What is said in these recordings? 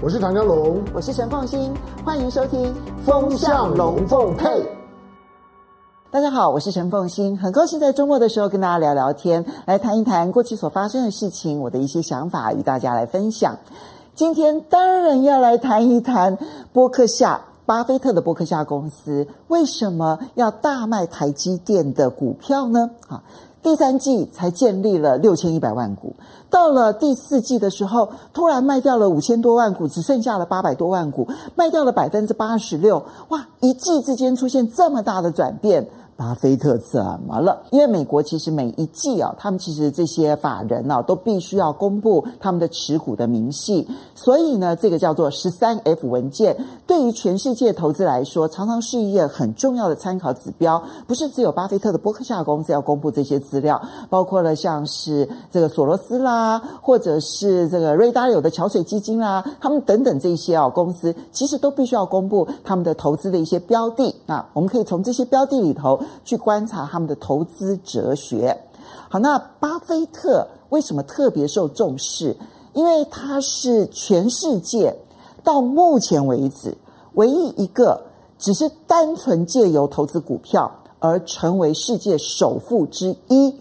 我是唐江龙，我是陈凤欣，欢迎收听《风向龙凤配》。大家好，我是陈凤欣，很高兴在周末的时候跟大家聊聊天，来谈一谈过去所发生的事情，我的一些想法与大家来分享。今天当然要来谈一谈波克夏，巴菲特的波克夏公司为什么要大卖台积电的股票呢？啊。第三季才建立了六千一百万股，到了第四季的时候，突然卖掉了五千多万股，只剩下了八百多万股，卖掉了百分之八十六。哇，一季之间出现这么大的转变。巴菲特怎么了？因为美国其实每一季啊，他们其实这些法人啊，都必须要公布他们的持股的明细，所以呢，这个叫做十三 F 文件，对于全世界投资来说，常常是一个很重要的参考指标。不是只有巴菲特的波克夏公司要公布这些资料，包括了像是这个索罗斯啦，或者是这个瑞达有的桥水基金啦，他们等等这些啊公司，其实都必须要公布他们的投资的一些标的。那我们可以从这些标的里头。去观察他们的投资哲学。好，那巴菲特为什么特别受重视？因为他是全世界到目前为止唯一一个只是单纯借由投资股票而成为世界首富之一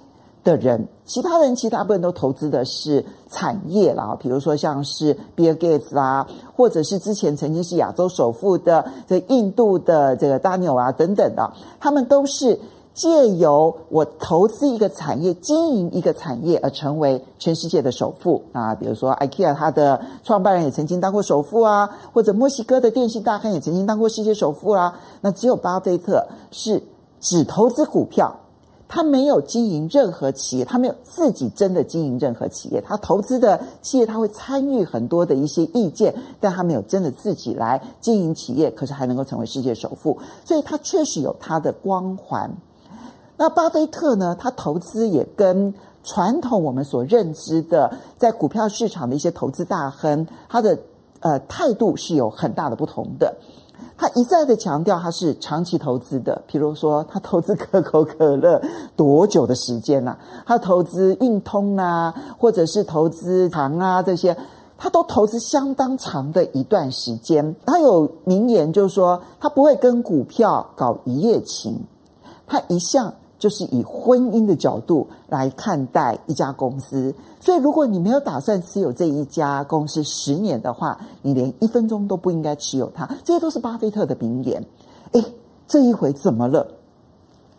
的人。其他人其实大部分都投资的是产业啦，比如说像是比尔盖茨啦，或者是之前曾经是亚洲首富的这印度的这个大牛啊等等的，他们都是借由我投资一个产业、经营一个产业而成为全世界的首富啊。比如说 IKEA，他的创办人也曾经当过首富啊，或者墨西哥的电信大亨也曾经当过世界首富啊。那只有巴菲特是只投资股票。他没有经营任何企业，他没有自己真的经营任何企业。他投资的企业，他会参与很多的一些意见，但他没有真的自己来经营企业，可是还能够成为世界首富，所以他确实有他的光环。那巴菲特呢？他投资也跟传统我们所认知的在股票市场的一些投资大亨，他的呃态度是有很大的不同的。他一再的强调他是长期投资的，比如说他投资可口可乐多久的时间呐、啊？他投资运通啊，或者是投资糖啊这些，他都投资相当长的一段时间。他有名言就是说，他不会跟股票搞一夜情，他一向。就是以婚姻的角度来看待一家公司，所以如果你没有打算持有这一家公司十年的话，你连一分钟都不应该持有它。这些都是巴菲特的名言。诶，这一回怎么了？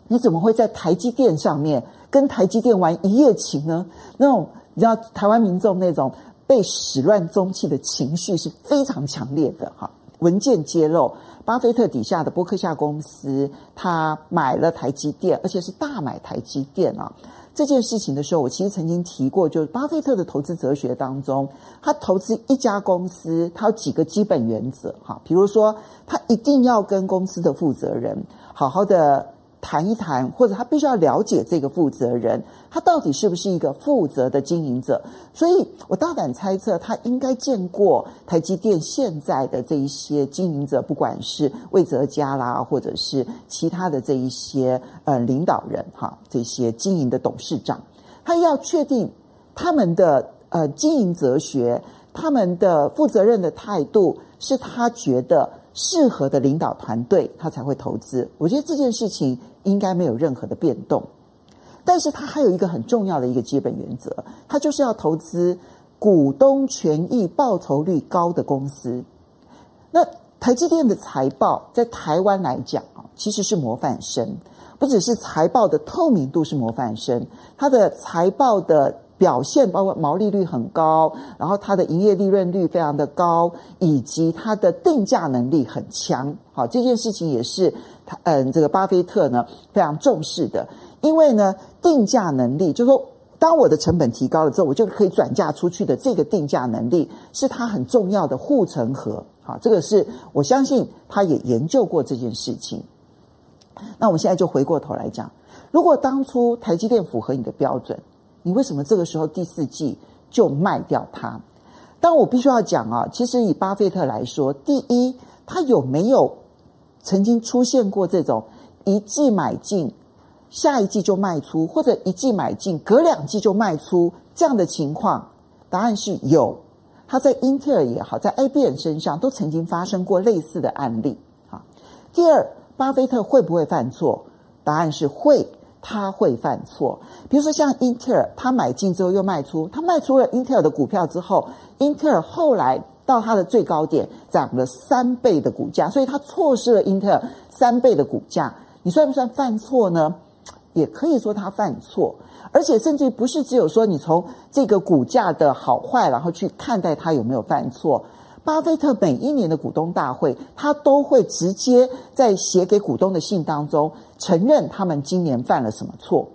你怎么会在台积电上面跟台积电玩一夜情呢？那种你知道台湾民众那种被始乱终弃的情绪是非常强烈的哈。文件揭露。巴菲特底下的伯克夏公司，他买了台积电，而且是大买台积电啊！这件事情的时候，我其实曾经提过，就是巴菲特的投资哲学当中，他投资一家公司，他有几个基本原则哈，比如说，他一定要跟公司的负责人好好的。谈一谈，或者他必须要了解这个负责人，他到底是不是一个负责的经营者？所以我大胆猜测，他应该见过台积电现在的这一些经营者，不管是魏哲家啦，或者是其他的这一些呃领导人哈，这些经营的董事长，他要确定他们的呃经营哲学，他们的负责任的态度，是他觉得。适合的领导团队，他才会投资。我觉得这件事情应该没有任何的变动。但是他还有一个很重要的一个基本原则，他就是要投资股东权益报酬率高的公司。那台积电的财报在台湾来讲啊，其实是模范生，不只是财报的透明度是模范生，它的财报的。表现包括毛利率很高，然后它的营业利润率非常的高，以及它的定价能力很强。好，这件事情也是他嗯，这个巴菲特呢非常重视的，因为呢定价能力，就是说当我的成本提高了之后，我就可以转嫁出去的这个定价能力，是他很重要的护城河。好，这个是我相信他也研究过这件事情。那我们现在就回过头来讲，如果当初台积电符合你的标准。你为什么这个时候第四季就卖掉它？但我必须要讲啊，其实以巴菲特来说，第一，他有没有曾经出现过这种一季买进，下一季就卖出，或者一季买进，隔两季就卖出这样的情况？答案是有。他在英特尔也好，在 IBM 身上都曾经发生过类似的案例。啊，第二，巴菲特会不会犯错？答案是会，他会犯错。比如说像英特尔，他买进之后又卖出，他卖出了英特尔的股票之后，英特尔后来到它的最高点涨了三倍的股价，所以他错失了英特尔三倍的股价。你算不算犯错呢？也可以说他犯错，而且甚至不是只有说你从这个股价的好坏，然后去看待他有没有犯错。巴菲特每一年的股东大会，他都会直接在写给股东的信当中承认他们今年犯了什么错。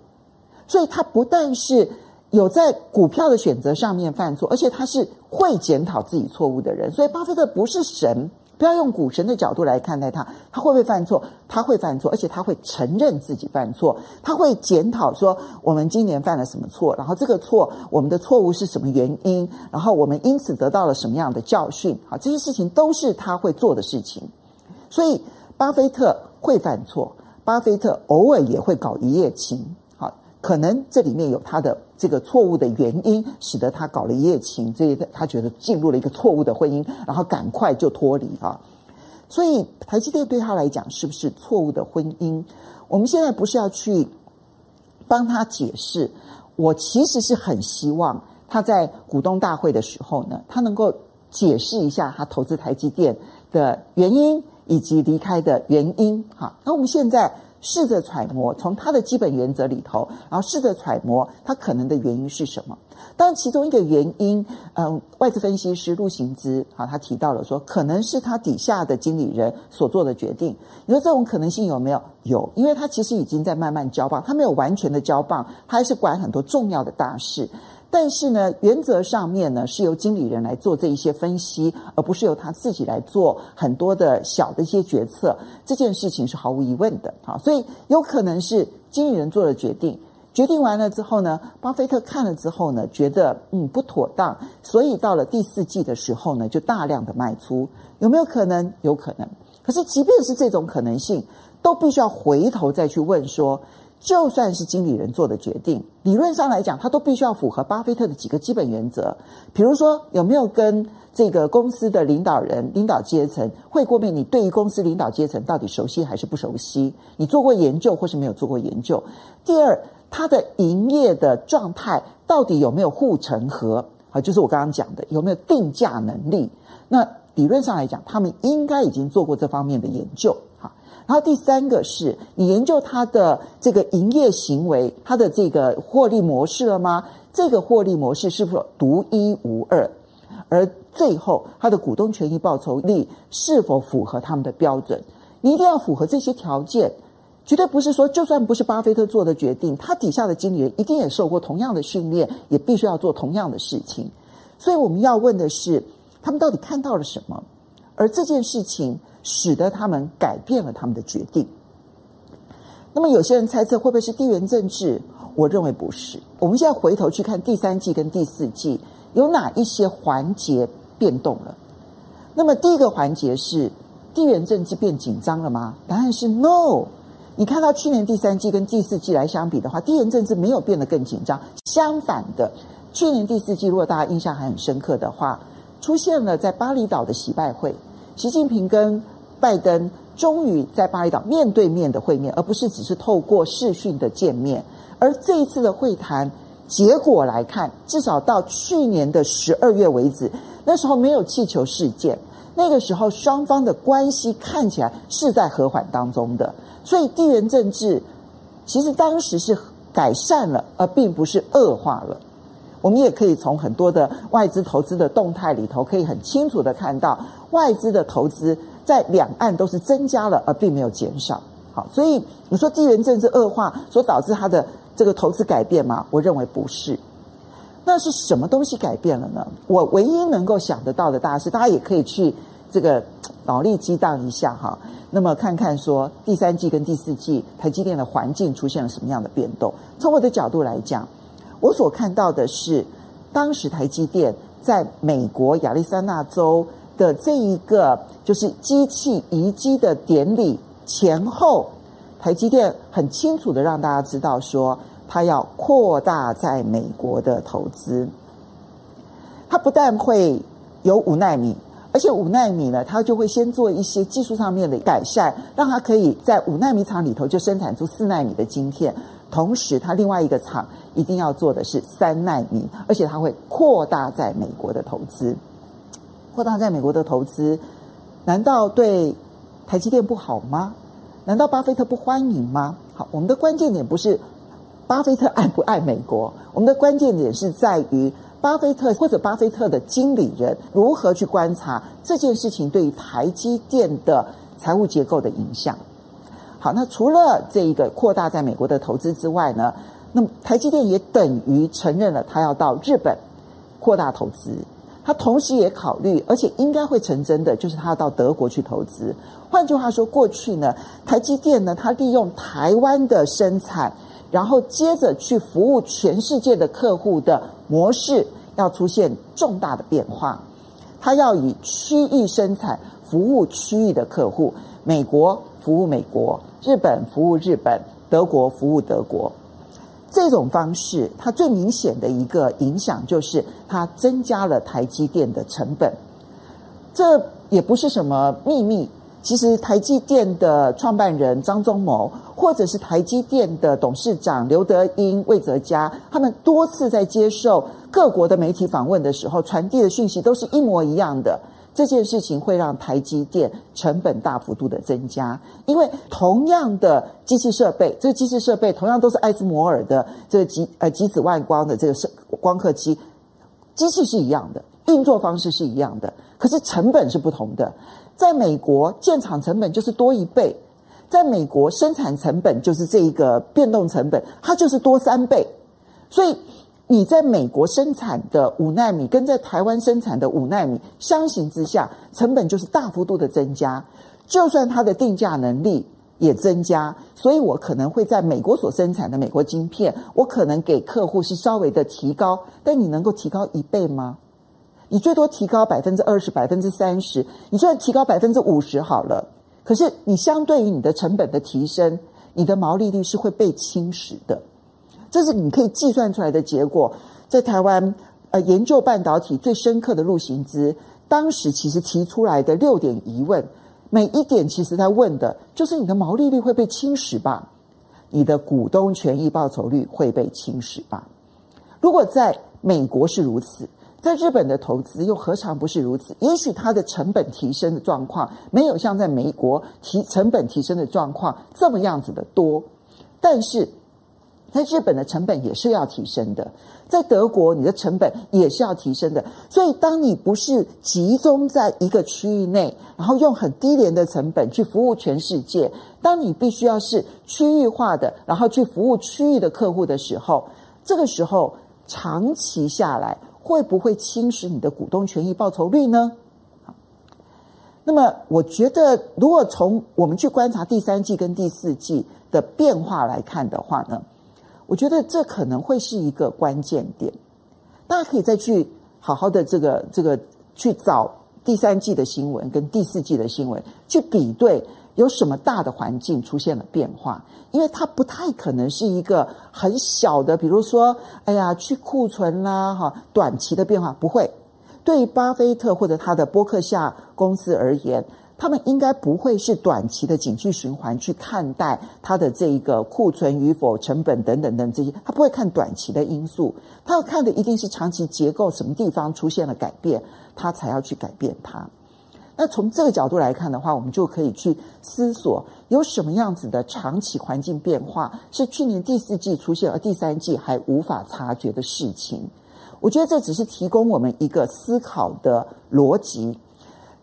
所以他不但是有在股票的选择上面犯错，而且他是会检讨自己错误的人。所以巴菲特不是神。不要用股神的角度来看待他，他会不会犯错？他会犯错，而且他会承认自己犯错，他会检讨说我们今年犯了什么错，然后这个错我们的错误是什么原因，然后我们因此得到了什么样的教训？好，这些事情都是他会做的事情。所以，巴菲特会犯错，巴菲特偶尔也会搞一夜情。可能这里面有他的这个错误的原因，使得他搞了一夜情，所以他觉得进入了一个错误的婚姻，然后赶快就脱离啊。所以台积电对他来讲是不是错误的婚姻？我们现在不是要去帮他解释，我其实是很希望他在股东大会的时候呢，他能够解释一下他投资台积电的原因以及离开的原因。好，那我们现在。试着揣摩从他的基本原则里头，然后试着揣摩他可能的原因是什么。当然，其中一个原因，嗯，外资分析师陆行之啊，他提到了说，可能是他底下的经理人所做的决定。你说这种可能性有没有？有，因为他其实已经在慢慢交棒，他没有完全的交棒，他还是管很多重要的大事。但是呢，原则上面呢，是由经理人来做这一些分析，而不是由他自己来做很多的小的一些决策。这件事情是毫无疑问的，好，所以有可能是经理人做了决定，决定完了之后呢，巴菲特看了之后呢，觉得嗯不妥当，所以到了第四季的时候呢，就大量的卖出。有没有可能？有可能。可是即便是这种可能性，都必须要回头再去问说。就算是经理人做的决定，理论上来讲，他都必须要符合巴菲特的几个基本原则。比如说，有没有跟这个公司的领导人、领导阶层会过面？你对于公司领导阶层到底熟悉还是不熟悉？你做过研究或是没有做过研究？第二，他的营业的状态到底有没有护城河？啊，就是我刚刚讲的，有没有定价能力？那理论上来讲，他们应该已经做过这方面的研究。然后第三个是你研究它的这个营业行为，它的这个获利模式了吗？这个获利模式是否独一无二？而最后，它的股东权益报酬率是否符合他们的标准？你一定要符合这些条件，绝对不是说就算不是巴菲特做的决定，他底下的经理人一定也受过同样的训练，也必须要做同样的事情。所以我们要问的是，他们到底看到了什么？而这件事情。使得他们改变了他们的决定。那么有些人猜测会不会是地缘政治？我认为不是。我们现在回头去看第三季跟第四季，有哪一些环节变动了？那么第一个环节是地缘政治变紧张了吗？答案是 no。你看到去年第三季跟第四季来相比的话，地缘政治没有变得更紧张。相反的，去年第四季如果大家印象还很深刻的话，出现了在巴厘岛的洗拜会，习近平跟拜登终于在巴厘岛面对面的会面，而不是只是透过视讯的见面。而这一次的会谈结果来看，至少到去年的十二月为止，那时候没有气球事件，那个时候双方的关系看起来是在和缓当中的。所以地缘政治其实当时是改善了，而并不是恶化了。我们也可以从很多的外资投资的动态里头，可以很清楚的看到外资的投资。在两岸都是增加了，而并没有减少。好，所以你说地缘政治恶化所导致它的这个投资改变吗？我认为不是。那是什么东西改变了呢？我唯一能够想得到的大事，大家也可以去这个脑力激荡一下哈。那么看看说第三季跟第四季台积电的环境出现了什么样的变动？从我的角度来讲，我所看到的是，当时台积电在美国亚利桑那州。的这一个就是机器移机的典礼前后，台积电很清楚的让大家知道说，它要扩大在美国的投资。它不但会有五纳米，而且五纳米呢，它就会先做一些技术上面的改善，让它可以在五纳米厂里头就生产出四纳米的晶片。同时，它另外一个厂一定要做的是三奈米，而且它会扩大在美国的投资。扩大在美国的投资，难道对台积电不好吗？难道巴菲特不欢迎吗？好，我们的关键点不是巴菲特爱不爱美国，我们的关键点是在于巴菲特或者巴菲特的经理人如何去观察这件事情对于台积电的财务结构的影响。好，那除了这一个扩大在美国的投资之外呢，那么台积电也等于承认了他要到日本扩大投资。他同时也考虑，而且应该会成真的，就是他要到德国去投资。换句话说，过去呢，台积电呢，它利用台湾的生产，然后接着去服务全世界的客户的模式，要出现重大的变化。它要以区域生产服务区域的客户，美国服务美国，日本服务日本，德国服务德国。这种方式，它最明显的一个影响就是它增加了台积电的成本。这也不是什么秘密。其实，台积电的创办人张忠谋，或者是台积电的董事长刘德音、魏哲家，他们多次在接受各国的媒体访问的时候，传递的讯息都是一模一样的。这件事情会让台积电成本大幅度的增加，因为同样的机器设备，这个机器设备同样都是艾斯摩尔的这个极呃极紫外光的这个光刻机，机器是一样的，运作方式是一样的，可是成本是不同的。在美国建厂成本就是多一倍，在美国生产成本就是这一个变动成本，它就是多三倍，所以。你在美国生产的五纳米跟在台湾生产的五纳米相形之下，成本就是大幅度的增加。就算它的定价能力也增加，所以我可能会在美国所生产的美国晶片，我可能给客户是稍微的提高，但你能够提高一倍吗？你最多提高百分之二十、百分之三十，你就算提高百分之五十好了。可是你相对于你的成本的提升，你的毛利率是会被侵蚀的。这是你可以计算出来的结果。在台湾，呃，研究半导体最深刻的陆行之，当时其实提出来的六点疑问，每一点其实他问的就是你的毛利率会被侵蚀吧？你的股东权益报酬率会被侵蚀吧？如果在美国是如此，在日本的投资又何尝不是如此？也许它的成本提升的状况没有像在美国提成本提升的状况这么样子的多，但是。在日本的成本也是要提升的，在德国你的成本也是要提升的。所以，当你不是集中在一个区域内，然后用很低廉的成本去服务全世界，当你必须要是区域化的，然后去服务区域的客户的时候，这个时候长期下来会不会侵蚀你的股东权益报酬率呢？那么我觉得，如果从我们去观察第三季跟第四季的变化来看的话呢，我觉得这可能会是一个关键点，大家可以再去好好的这个这个去找第三季的新闻跟第四季的新闻去比对，有什么大的环境出现了变化，因为它不太可能是一个很小的，比如说，哎呀，去库存啦，哈，短期的变化不会。对于巴菲特或者他的波克夏公司而言。他们应该不会是短期的景气循环去看待它的这一个库存与否、成本等等等这些，他不会看短期的因素，他要看的一定是长期结构什么地方出现了改变，他才要去改变它。那从这个角度来看的话，我们就可以去思索有什么样子的长期环境变化是去年第四季出现，而第三季还无法察觉的事情。我觉得这只是提供我们一个思考的逻辑，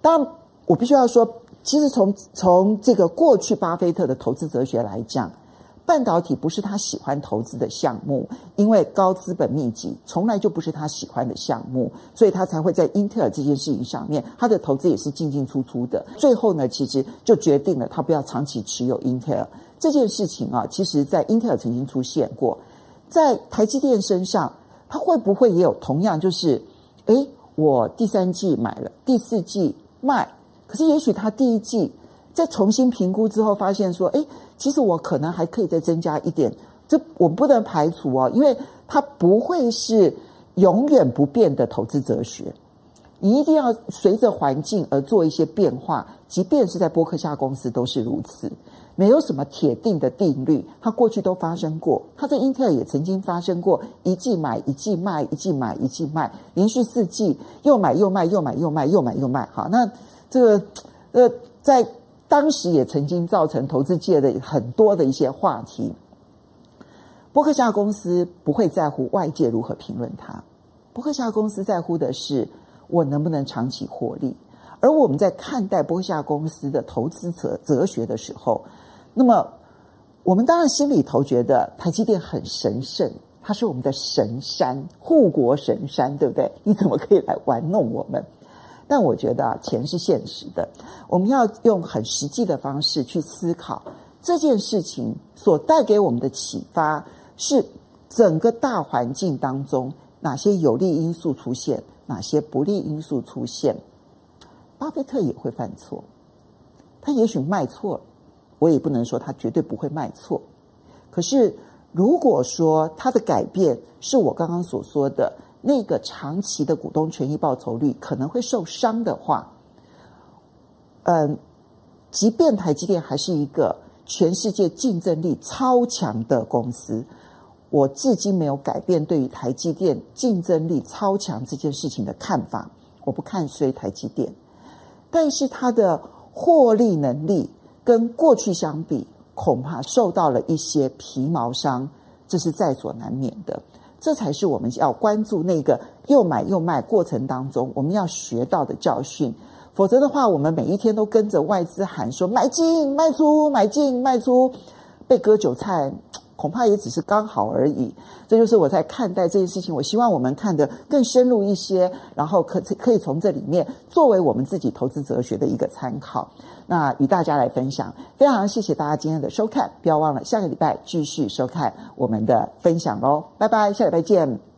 当。我必须要说，其实从从这个过去巴菲特的投资哲学来讲，半导体不是他喜欢投资的项目，因为高资本密集从来就不是他喜欢的项目，所以他才会在英特尔这件事情上面，他的投资也是进进出出的。最后呢，其实就决定了他不要长期持有英特尔这件事情啊。其实，在英特尔曾经出现过，在台积电身上，他会不会也有同样？就是，诶，我第三季买了，第四季卖。可是，也许他第一季再重新评估之后，发现说：“哎，其实我可能还可以再增加一点。”这我不能排除哦，因为它不会是永远不变的投资哲学。你一定要随着环境而做一些变化，即便是在波克夏公司都是如此，没有什么铁定的定律。它过去都发生过，它在英特尔也曾经发生过一季买一季卖，一季买一季卖，连续四季又买又卖又买又卖又买又卖。好，那这个呃，在当时也曾经造成投资界的很多的一些话题。伯克夏公司不会在乎外界如何评论它，伯克夏公司在乎的是。我能不能长期获利？而我们在看待伯克夏公司的投资哲哲学的时候，那么我们当然心里头觉得台积电很神圣，它是我们的神山，护国神山，对不对？你怎么可以来玩弄我们？但我觉得，钱是现实的，我们要用很实际的方式去思考这件事情所带给我们的启发，是整个大环境当中哪些有利因素出现。哪些不利因素出现？巴菲特也会犯错，他也许卖错了，我也不能说他绝对不会卖错。可是，如果说他的改变是我刚刚所说的那个长期的股东权益报酬率可能会受伤的话，嗯，即便台积电还是一个全世界竞争力超强的公司。我至今没有改变对于台积电竞争力超强这件事情的看法。我不看衰台积电，但是它的获利能力跟过去相比，恐怕受到了一些皮毛伤，这是在所难免的。这才是我们要关注那个又买又卖过程当中我们要学到的教训。否则的话，我们每一天都跟着外资喊说买进卖出，买进卖出，被割韭菜。恐怕也只是刚好而已，这就是我在看待这件事情。我希望我们看得更深入一些，然后可可以从这里面作为我们自己投资哲学的一个参考。那与大家来分享，非常谢谢大家今天的收看，不要忘了下个礼拜继续收看我们的分享喽，拜拜，下礼拜见。